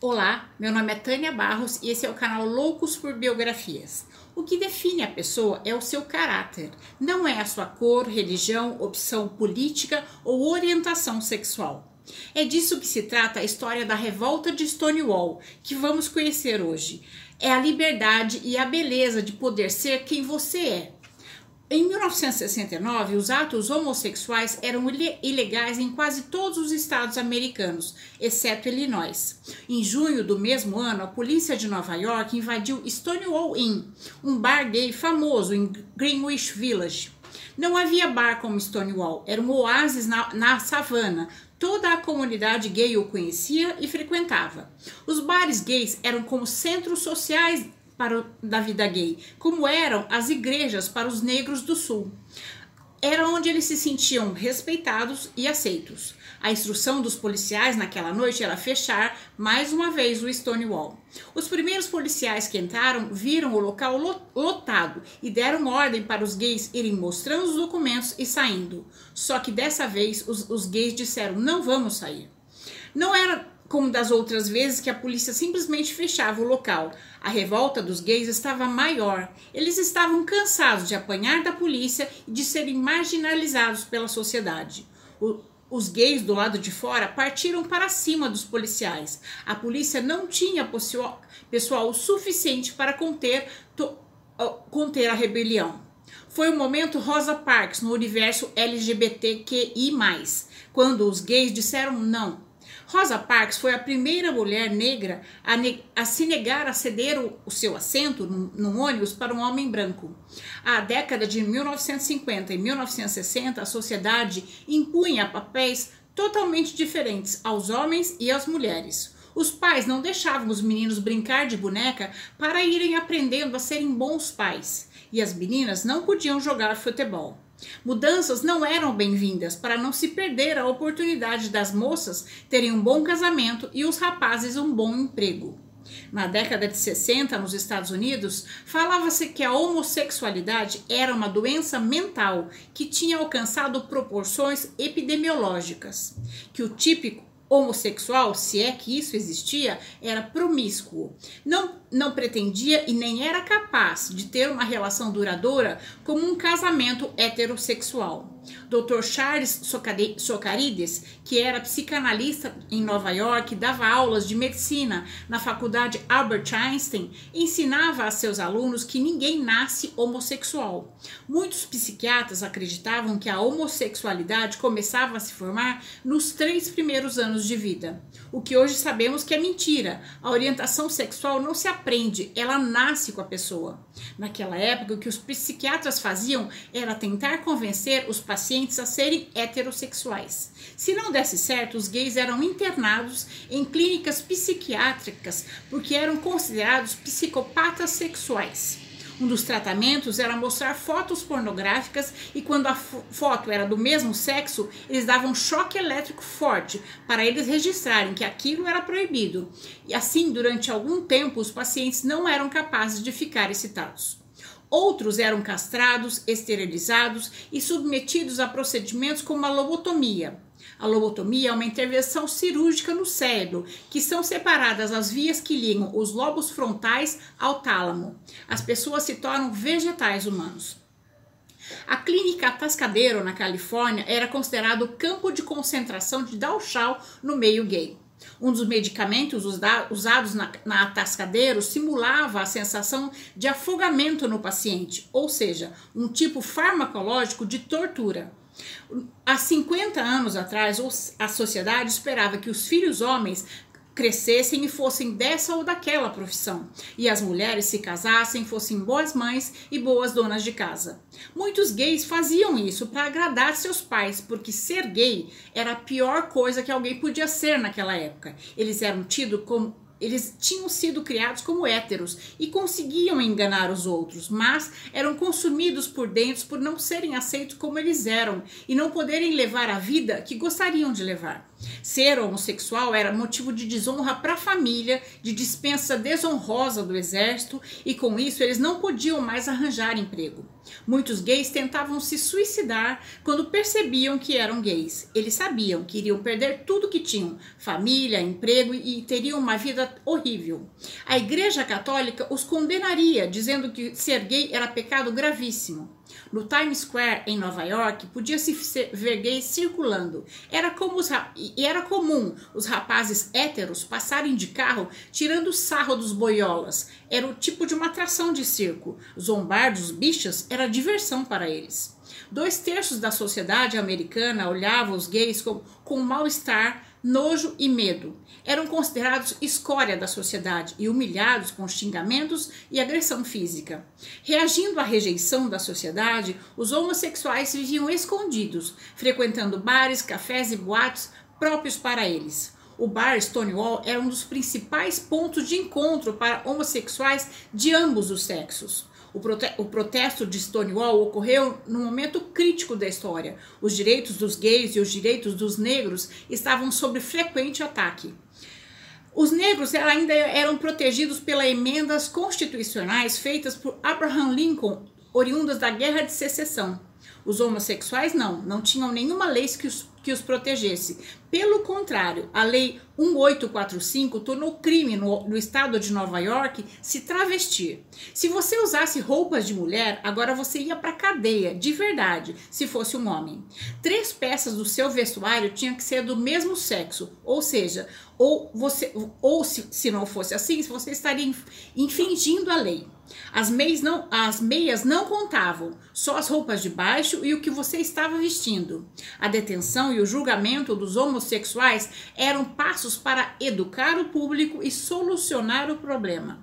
Olá, meu nome é Tânia Barros e esse é o canal Loucos por Biografias. O que define a pessoa é o seu caráter, não é a sua cor, religião, opção política ou orientação sexual. É disso que se trata a história da revolta de Stonewall, que vamos conhecer hoje. É a liberdade e a beleza de poder ser quem você é, em 1969, os atos homossexuais eram ilegais em quase todos os estados americanos, exceto Illinois. Em junho do mesmo ano, a polícia de Nova York invadiu Stonewall Inn, um bar gay famoso em Greenwich Village. Não havia bar como Stonewall, era um oásis na, na savana. Toda a comunidade gay o conhecia e frequentava. Os bares gays eram como centros sociais para o, da vida gay, como eram as igrejas para os negros do sul. Era onde eles se sentiam respeitados e aceitos. A instrução dos policiais naquela noite era fechar mais uma vez o Stonewall. Os primeiros policiais que entraram viram o local lotado e deram ordem para os gays irem mostrando os documentos e saindo. Só que dessa vez os, os gays disseram: não vamos sair. Não era como das outras vezes que a polícia simplesmente fechava o local. A revolta dos gays estava maior. Eles estavam cansados de apanhar da polícia e de serem marginalizados pela sociedade. O, os gays do lado de fora partiram para cima dos policiais. A polícia não tinha pessoal, suficiente para conter, to, conter a rebelião. Foi o momento Rosa Parks no universo LGBTQI, quando os gays disseram não Rosa Parks foi a primeira mulher negra a, ne a se negar a ceder o, o seu assento no ônibus para um homem branco. A década de 1950 e 1960, a sociedade impunha papéis totalmente diferentes aos homens e às mulheres. Os pais não deixavam os meninos brincar de boneca para irem aprendendo a serem bons pais, e as meninas não podiam jogar futebol. Mudanças não eram bem-vindas para não se perder a oportunidade das moças terem um bom casamento e os rapazes um bom emprego. Na década de 60, nos Estados Unidos, falava-se que a homossexualidade era uma doença mental que tinha alcançado proporções epidemiológicas, que o típico homossexual, se é que isso existia, era promíscuo. Não, não pretendia e nem era capaz de ter uma relação duradoura como um casamento heterossexual. Dr. Charles Socarides, que era psicanalista em Nova York, dava aulas de medicina na faculdade Albert Einstein, ensinava a seus alunos que ninguém nasce homossexual. Muitos psiquiatras acreditavam que a homossexualidade começava a se formar nos três primeiros anos de vida, o que hoje sabemos que é mentira. A orientação sexual não se aprende, ela nasce com a pessoa. Naquela época, o que os psiquiatras faziam era tentar convencer os pacientes a serem heterossexuais. Se não desse certo, os gays eram internados em clínicas psiquiátricas porque eram considerados psicopatas sexuais. Um dos tratamentos era mostrar fotos pornográficas e quando a foto era do mesmo sexo, eles davam choque elétrico forte para eles registrarem que aquilo era proibido. E assim, durante algum tempo, os pacientes não eram capazes de ficar excitados. Outros eram castrados, esterilizados e submetidos a procedimentos como a lobotomia. A lobotomia é uma intervenção cirúrgica no cérebro, que são separadas as vias que ligam os lobos frontais ao tálamo. As pessoas se tornam vegetais humanos. A clínica Atascadero, na Califórnia, era considerado o campo de concentração de Dachau no meio gay. Um dos medicamentos usados na, na atascadeiro simulava a sensação de afogamento no paciente, ou seja, um tipo farmacológico de tortura. Há 50 anos atrás, a sociedade esperava que os filhos homens crescessem e fossem dessa ou daquela profissão, e as mulheres se casassem, fossem boas mães e boas donas de casa. Muitos gays faziam isso para agradar seus pais, porque ser gay era a pior coisa que alguém podia ser naquela época. Eles eram tidos como eles tinham sido criados como héteros e conseguiam enganar os outros, mas eram consumidos por dentro por não serem aceitos como eles eram e não poderem levar a vida que gostariam de levar. Ser homossexual era motivo de desonra para a família, de dispensa desonrosa do exército, e com isso eles não podiam mais arranjar emprego. Muitos gays tentavam se suicidar quando percebiam que eram gays. Eles sabiam que iriam perder tudo que tinham: família, emprego e teriam uma vida horrível. A Igreja Católica os condenaria, dizendo que ser gay era pecado gravíssimo. No Times Square, em Nova York, podia-se ver gays circulando. Era, como os, e era comum os rapazes héteros passarem de carro tirando sarro dos boiolas. Era o tipo de uma atração de circo. Zombar dos bichos era diversão para eles. Dois terços da sociedade americana olhavam os gays com, com mal-estar nojo e medo. Eram considerados escória da sociedade e humilhados com xingamentos e agressão física. Reagindo à rejeição da sociedade, os homossexuais viviam escondidos, frequentando bares, cafés e boates próprios para eles. O bar Stonewall era um dos principais pontos de encontro para homossexuais de ambos os sexos. O, prote o protesto de Stonewall ocorreu num momento crítico da história. Os direitos dos gays e os direitos dos negros estavam sob frequente ataque. Os negros ainda eram protegidos pelas emendas constitucionais feitas por Abraham Lincoln, oriundas da Guerra de Secessão. Os homossexuais não, não tinham nenhuma lei que os, que os protegesse. Pelo contrário, a Lei 1845 tornou crime no, no, estado de Nova York se travestir. Se você usasse roupas de mulher, agora você ia para cadeia, de verdade, se fosse um homem. Três peças do seu vestuário tinham que ser do mesmo sexo, ou seja, ou você, ou se, se não fosse assim, você estaria infringindo a lei. As meias, não, as meias não contavam, só as roupas de baixo e o que você estava vestindo. A detenção e o julgamento dos homossexuais eram passos para educar o público e solucionar o problema.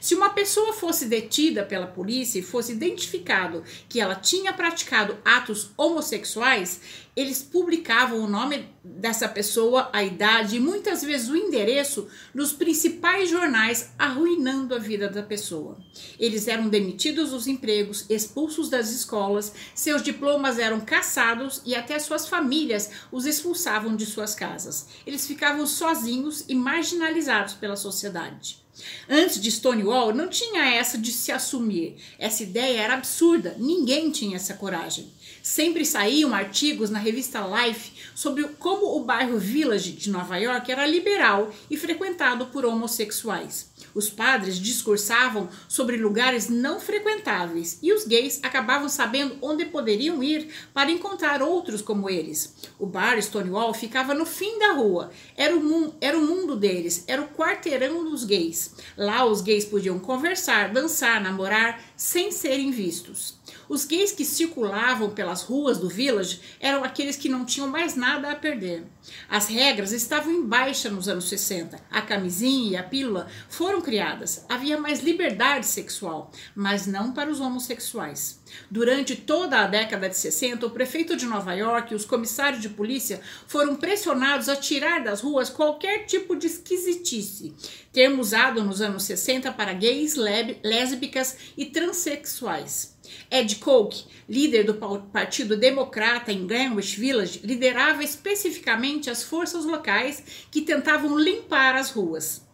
Se uma pessoa fosse detida pela polícia e fosse identificado que ela tinha praticado atos homossexuais, eles publicavam o nome dessa pessoa, a idade e muitas vezes o endereço nos principais jornais, arruinando a vida da pessoa. Eles eram demitidos dos empregos, expulsos das escolas, seus diplomas eram caçados e até suas famílias os expulsavam de suas casas. Eles ficavam sozinhos e marginalizados pela sociedade. Antes de Stonewall, não tinha essa de se assumir. Essa ideia era absurda, ninguém tinha essa coragem. Sempre saíam artigos na revista Life sobre como o bairro Village de Nova York era liberal e frequentado por homossexuais. Os padres discursavam sobre lugares não frequentáveis e os gays acabavam sabendo onde poderiam ir para encontrar outros como eles. O bar Stonewall ficava no fim da rua, era o, era o mundo deles, era o quarteirão dos gays. Lá os gays podiam conversar, dançar, namorar sem serem vistos. Os gays que circulavam pelas ruas do village eram aqueles que não tinham mais nada a perder. As regras estavam em baixa nos anos 60. A camisinha e a pílula foram criadas. Havia mais liberdade sexual, mas não para os homossexuais. Durante toda a década de 60, o prefeito de Nova York e os comissários de polícia foram pressionados a tirar das ruas qualquer tipo de esquisitice, termo usado nos anos 60 para gays, lésbicas e transexuais. Ed Koch, líder do Partido Democrata em Greenwich Village, liderava especificamente as forças locais que tentavam limpar as ruas.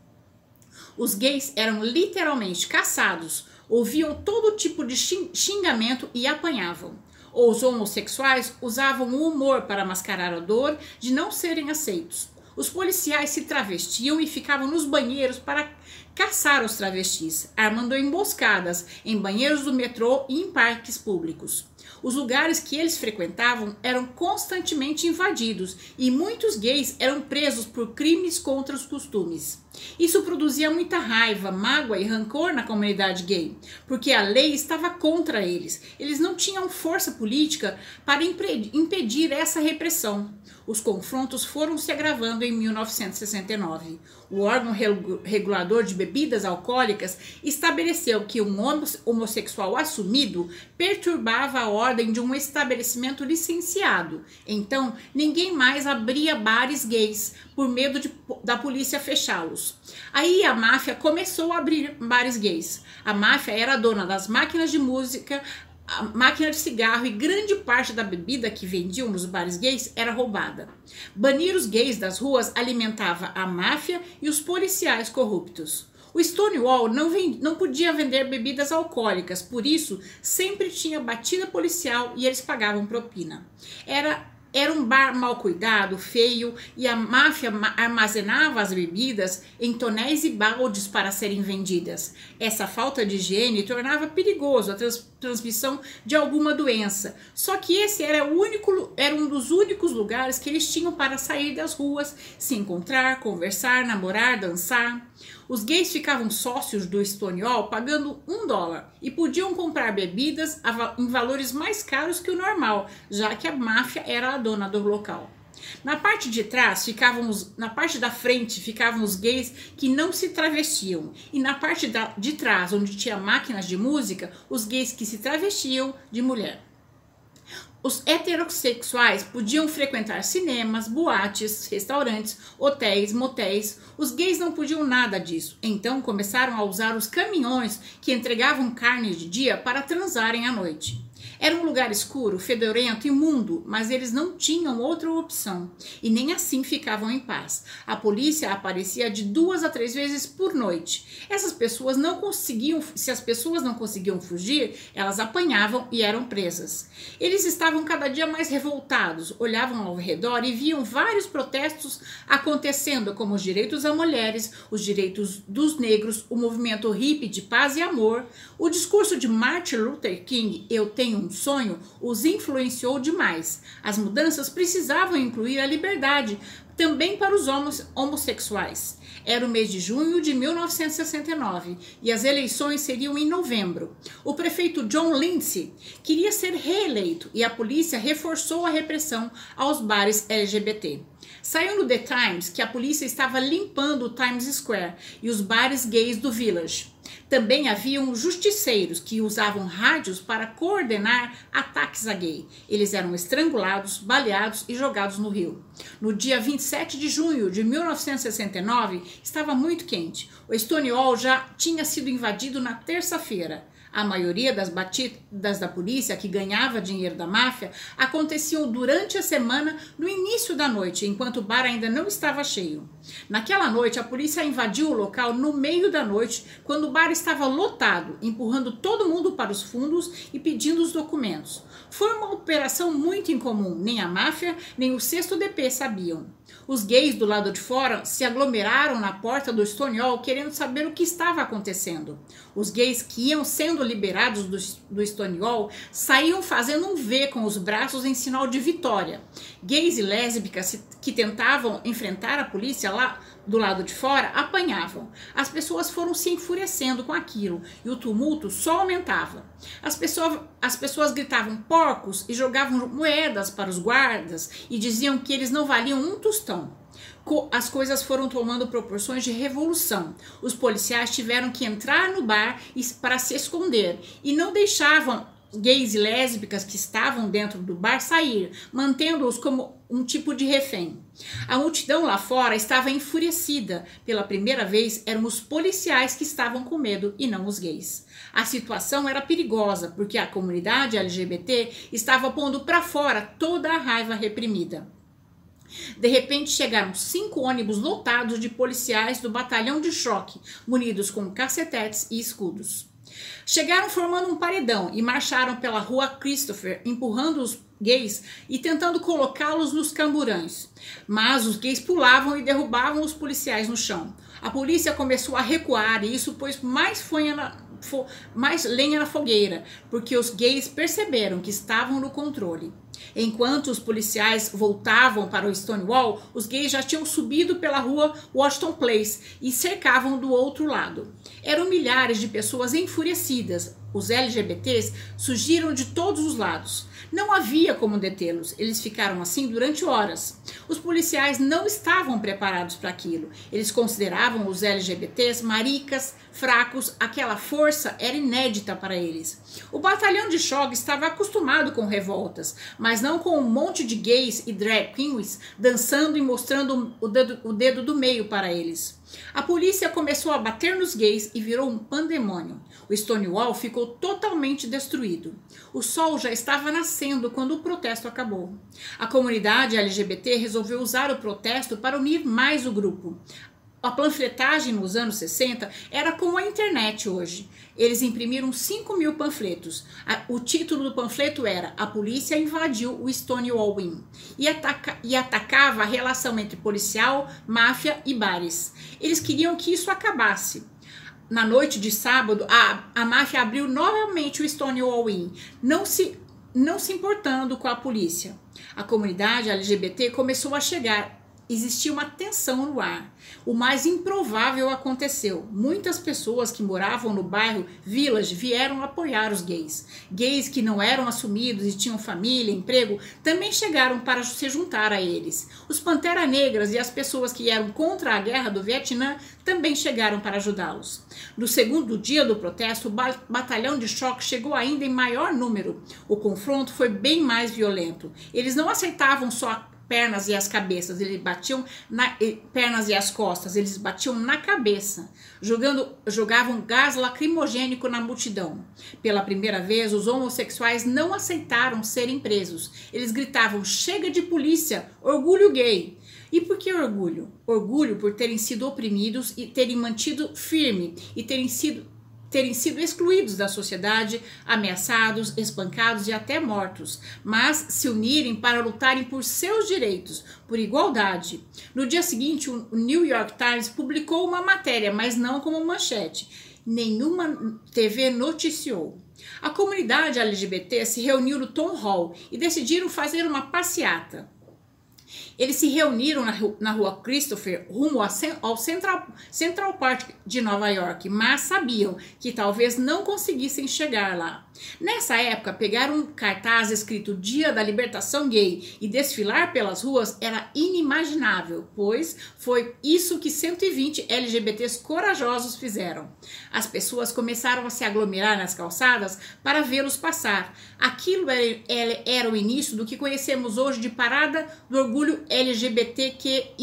Os gays eram literalmente caçados, ouviam todo tipo de xingamento e apanhavam. Os homossexuais usavam o humor para mascarar a dor de não serem aceitos. Os policiais se travestiam e ficavam nos banheiros para caçar os travestis, armando emboscadas em banheiros do metrô e em parques públicos. Os lugares que eles frequentavam eram constantemente invadidos e muitos gays eram presos por crimes contra os costumes. Isso produzia muita raiva, mágoa e rancor na comunidade gay, porque a lei estava contra eles. Eles não tinham força política para impedir essa repressão. Os confrontos foram se agravando em 1969. O órgão regulador de bebidas alcoólicas estabeleceu que um homossexual assumido perturbava a ordem de um estabelecimento licenciado. Então, ninguém mais abria bares gays por medo de, da polícia fechá-los. Aí a máfia começou a abrir bares gays. A máfia era dona das máquinas de música, a máquina de cigarro e grande parte da bebida que vendiam nos bares gays era roubada. Banir os gays das ruas alimentava a máfia e os policiais corruptos. O Stonewall não, vend, não podia vender bebidas alcoólicas, por isso sempre tinha batida policial e eles pagavam propina. Era era um bar mal cuidado, feio, e a máfia armazenava as bebidas em tonéis e baldes para serem vendidas. Essa falta de higiene tornava perigoso a trans transmissão de alguma doença. Só que esse era, o único, era um dos únicos lugares que eles tinham para sair das ruas, se encontrar, conversar, namorar, dançar. Os gays ficavam sócios do Stonewall pagando um dólar e podiam comprar bebidas em valores mais caros que o normal, já que a máfia era a dona do local. Na parte de trás ficavam os, na parte da frente ficavam os gays que não se travestiam e na parte da, de trás, onde tinha máquinas de música, os gays que se travestiam de mulher. Os heterossexuais podiam frequentar cinemas, boates, restaurantes, hotéis, motéis. Os gays não podiam nada disso. Então começaram a usar os caminhões que entregavam carne de dia para transarem à noite. Era um lugar escuro, fedorento, imundo, mas eles não tinham outra opção e nem assim ficavam em paz. A polícia aparecia de duas a três vezes por noite. Essas pessoas não conseguiam, se as pessoas não conseguiam fugir, elas apanhavam e eram presas. Eles estavam cada dia mais revoltados, olhavam ao redor e viam vários protestos acontecendo, como os direitos das mulheres, os direitos dos negros, o movimento hippie de paz e amor, o discurso de Martin Luther King, Eu Tenho um Sonho, os influenciou demais. As mudanças precisavam incluir a liberdade também para os homossexuais. Era o mês de junho de 1969 e as eleições seriam em novembro. O prefeito John Lindsay queria ser reeleito e a polícia reforçou a repressão aos bares LGBT. Saiu no The Times que a polícia estava limpando o Times Square e os bares gays do Village. Também haviam justiceiros que usavam rádios para coordenar ataques a gay. Eles eram estrangulados, baleados e jogados no rio. No dia 27 de junho de 1969, estava muito quente. O Stonewall já tinha sido invadido na terça-feira. A maioria das batidas da polícia que ganhava dinheiro da máfia aconteciam durante a semana no início da noite, enquanto o bar ainda não estava cheio. Naquela noite, a polícia invadiu o local no meio da noite, quando o bar estava lotado, empurrando todo mundo para os fundos e pedindo os documentos. Foi uma operação muito incomum, nem a máfia nem o sexto DP sabiam. Os gays do lado de fora se aglomeraram na porta do Stonewall querendo saber o que estava acontecendo. Os gays que iam sendo liberados do, do Stonewall saíam fazendo um V com os braços em sinal de vitória. Gays e lésbicas que tentavam enfrentar a polícia lá do lado de fora apanhavam. As pessoas foram se enfurecendo com aquilo e o tumulto só aumentava. As pessoas, as pessoas gritavam porcos e jogavam moedas para os guardas e diziam que eles não valiam um tostão. As coisas foram tomando proporções de revolução. Os policiais tiveram que entrar no bar para se esconder e não deixavam gays e lésbicas que estavam dentro do bar sair, mantendo-os como um tipo de refém. A multidão lá fora estava enfurecida. Pela primeira vez, eram os policiais que estavam com medo e não os gays. A situação era perigosa porque a comunidade LGBT estava pondo para fora toda a raiva reprimida. De repente chegaram cinco ônibus lotados de policiais do batalhão de choque, munidos com cacetetes e escudos. Chegaram formando um paredão e marcharam pela rua Christopher, empurrando os gays e tentando colocá-los nos camburães. Mas os gays pulavam e derrubavam os policiais no chão. A polícia começou a recuar e isso pôs mais, na, mais lenha na fogueira, porque os gays perceberam que estavam no controle. Enquanto os policiais voltavam para o Stonewall, os gays já tinham subido pela rua Washington Place e cercavam do outro lado. Eram milhares de pessoas enfurecidas. Os LGBTs surgiram de todos os lados. Não havia como detê-los. Eles ficaram assim durante horas. Os policiais não estavam preparados para aquilo. Eles consideravam os LGBTs maricas, fracos. Aquela força era inédita para eles. O batalhão de choque estava acostumado com revoltas, mas não com um monte de gays e drag queens dançando e mostrando o dedo, o dedo do meio para eles. A polícia começou a bater nos gays e virou um pandemônio. O Stonewall ficou totalmente destruído. O sol já estava nascendo quando o protesto acabou. A comunidade LGBT resolveu usar o protesto para unir mais o grupo. A panfletagem nos anos 60 era como a internet hoje. Eles imprimiram 5 mil panfletos. O título do panfleto era A Polícia Invadiu o Stonewall Inn e, ataca, e atacava a relação entre policial, máfia e bares. Eles queriam que isso acabasse. Na noite de sábado, a, a máfia abriu novamente o Stonewall Inn, não se, não se importando com a polícia. A comunidade LGBT começou a chegar existia uma tensão no ar. O mais improvável aconteceu. Muitas pessoas que moravam no bairro Village vieram apoiar os gays. Gays que não eram assumidos e tinham família, emprego, também chegaram para se juntar a eles. Os Pantera Negras e as pessoas que eram contra a guerra do Vietnã também chegaram para ajudá-los. No segundo dia do protesto, o batalhão de choque chegou ainda em maior número. O confronto foi bem mais violento. Eles não aceitavam só pernas e as cabeças, eles batiam na pernas e as costas, eles batiam na cabeça, jogando, jogavam gás lacrimogênico na multidão. Pela primeira vez, os homossexuais não aceitaram serem presos. Eles gritavam: "Chega de polícia, orgulho gay". E por que orgulho? Orgulho por terem sido oprimidos e terem mantido firme e terem sido terem sido excluídos da sociedade, ameaçados, espancados e até mortos, mas se unirem para lutarem por seus direitos, por igualdade. No dia seguinte, o New York Times publicou uma matéria, mas não como manchete. Nenhuma TV noticiou. A comunidade LGBT se reuniu no Tom Hall e decidiram fazer uma passeata. Eles se reuniram na, na rua Christopher rumo ao Central, Central Park de Nova York, mas sabiam que talvez não conseguissem chegar lá. Nessa época, pegar um cartaz escrito Dia da Libertação Gay e desfilar pelas ruas era inimaginável, pois foi isso que 120 LGBTs corajosos fizeram. As pessoas começaram a se aglomerar nas calçadas para vê-los passar. Aquilo era, o início do que conhecemos hoje de Parada do Orgulho LGBTQI.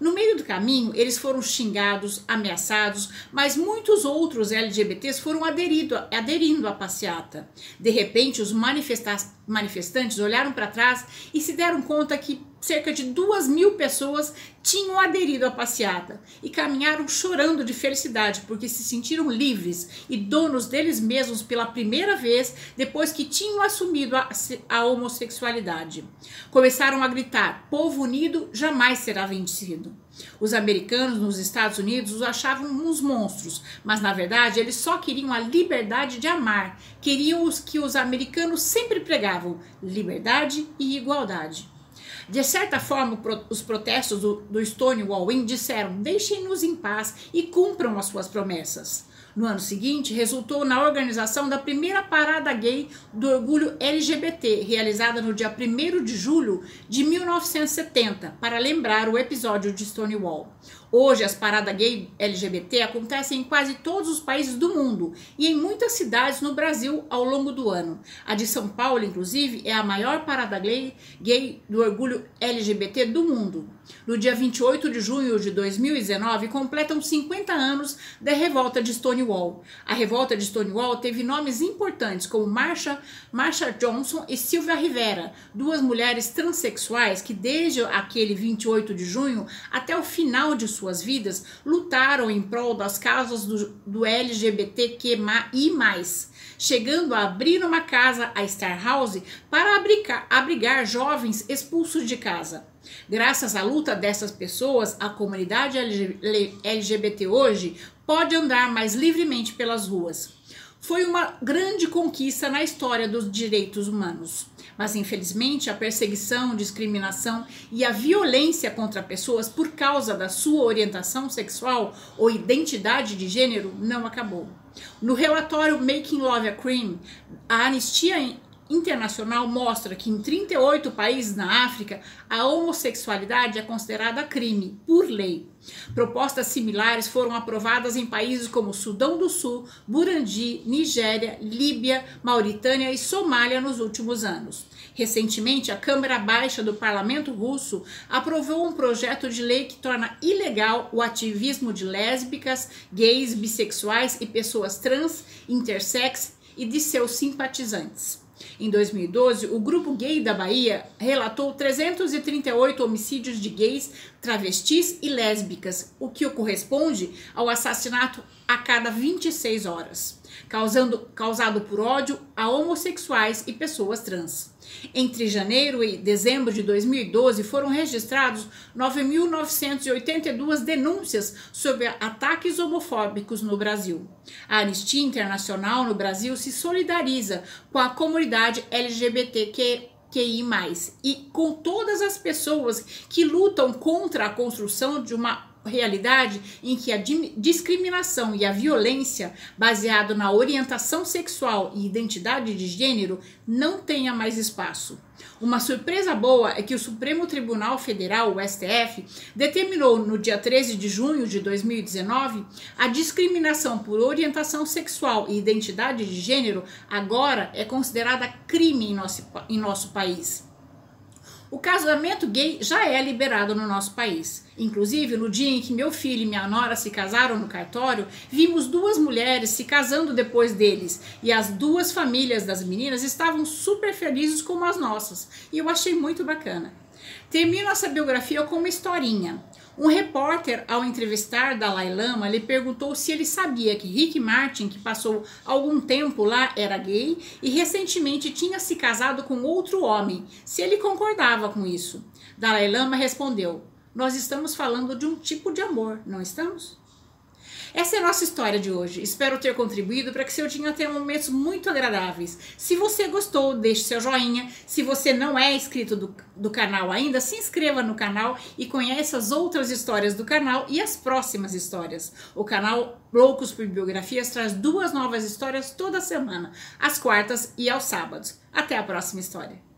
No meio do caminho, eles foram xingados, ameaçados, mas muitos outros LGBTs foram aderido, aderindo à passeata. De repente, os manifestantes olharam para trás e se deram conta que cerca de duas mil pessoas tinham aderido à passeata e caminharam chorando de felicidade porque se sentiram livres e donos deles mesmos pela primeira vez depois que tinham assumido a, a homossexualidade. Começaram a gritar: povo unido jamais será vencido. Os americanos nos Estados Unidos os achavam uns monstros, mas na verdade eles só queriam a liberdade de amar, queriam os que os americanos sempre pregavam: liberdade e igualdade. De certa forma, os protestos do, do Stonewall Inn disseram: deixem-nos em paz e cumpram as suas promessas. No ano seguinte, resultou na organização da primeira parada gay do orgulho LGBT, realizada no dia 1 de julho de 1970, para lembrar o episódio de Stonewall. Hoje, as paradas gay LGBT acontecem em quase todos os países do mundo e em muitas cidades no Brasil ao longo do ano. A de São Paulo, inclusive, é a maior parada gay, gay do orgulho LGBT do mundo. No dia 28 de junho de 2019, completam 50 anos da revolta de Stonewall. A revolta de Stonewall teve nomes importantes como Marsha, Marsha Johnson e Silvia Rivera, duas mulheres transexuais que desde aquele 28 de junho até o final de suas vidas lutaram em prol das causas do, do LGBTQI+, chegando a abrir uma casa, a Star House, para abrigar, abrigar jovens expulsos de casa. Graças à luta dessas pessoas, a comunidade LGBT hoje pode andar mais livremente pelas ruas. Foi uma grande conquista na história dos direitos humanos. Mas infelizmente a perseguição, discriminação e a violência contra pessoas por causa da sua orientação sexual ou identidade de gênero não acabou. No relatório Making Love a Crime, a Anistia internacional mostra que em 38 países na África a homossexualidade é considerada crime por lei. Propostas similares foram aprovadas em países como Sudão do Sul, Burundi, Nigéria, Líbia, Mauritânia e Somália nos últimos anos. Recentemente, a Câmara Baixa do Parlamento Russo aprovou um projeto de lei que torna ilegal o ativismo de lésbicas, gays, bissexuais e pessoas trans, intersex e de seus simpatizantes. Em 2012, o grupo gay da Bahia relatou 338 homicídios de gays, travestis e lésbicas, o que corresponde ao assassinato a cada 26 horas, causando, causado por ódio a homossexuais e pessoas trans. Entre janeiro e dezembro de 2012 foram registrados 9.982 denúncias sobre ataques homofóbicos no Brasil. A Anistia Internacional no Brasil se solidariza com a comunidade LGBTQ QI+, e com todas as pessoas que lutam contra a construção de uma realidade em que a discriminação e a violência baseado na orientação sexual e identidade de gênero não tenha mais espaço. Uma surpresa boa é que o Supremo Tribunal Federal, o STF, determinou no dia 13 de junho de 2019 a discriminação por orientação sexual e identidade de gênero agora é considerada crime em nosso, em nosso país. O casamento gay já é liberado no nosso país. Inclusive, no dia em que meu filho e minha nora se casaram no cartório, vimos duas mulheres se casando depois deles e as duas famílias das meninas estavam super felizes como as nossas. E eu achei muito bacana. Termino essa biografia com uma historinha. Um repórter, ao entrevistar Dalai Lama, lhe perguntou se ele sabia que Rick Martin, que passou algum tempo lá, era gay e recentemente tinha se casado com outro homem, se ele concordava com isso. Dalai Lama respondeu: Nós estamos falando de um tipo de amor, não estamos? Essa é a nossa história de hoje. Espero ter contribuído para que seu dia tenha momentos muito agradáveis. Se você gostou, deixe seu joinha. Se você não é inscrito do, do canal ainda, se inscreva no canal e conheça as outras histórias do canal e as próximas histórias. O canal Loucos por Biografias traz duas novas histórias toda semana, às quartas e aos sábados. Até a próxima história.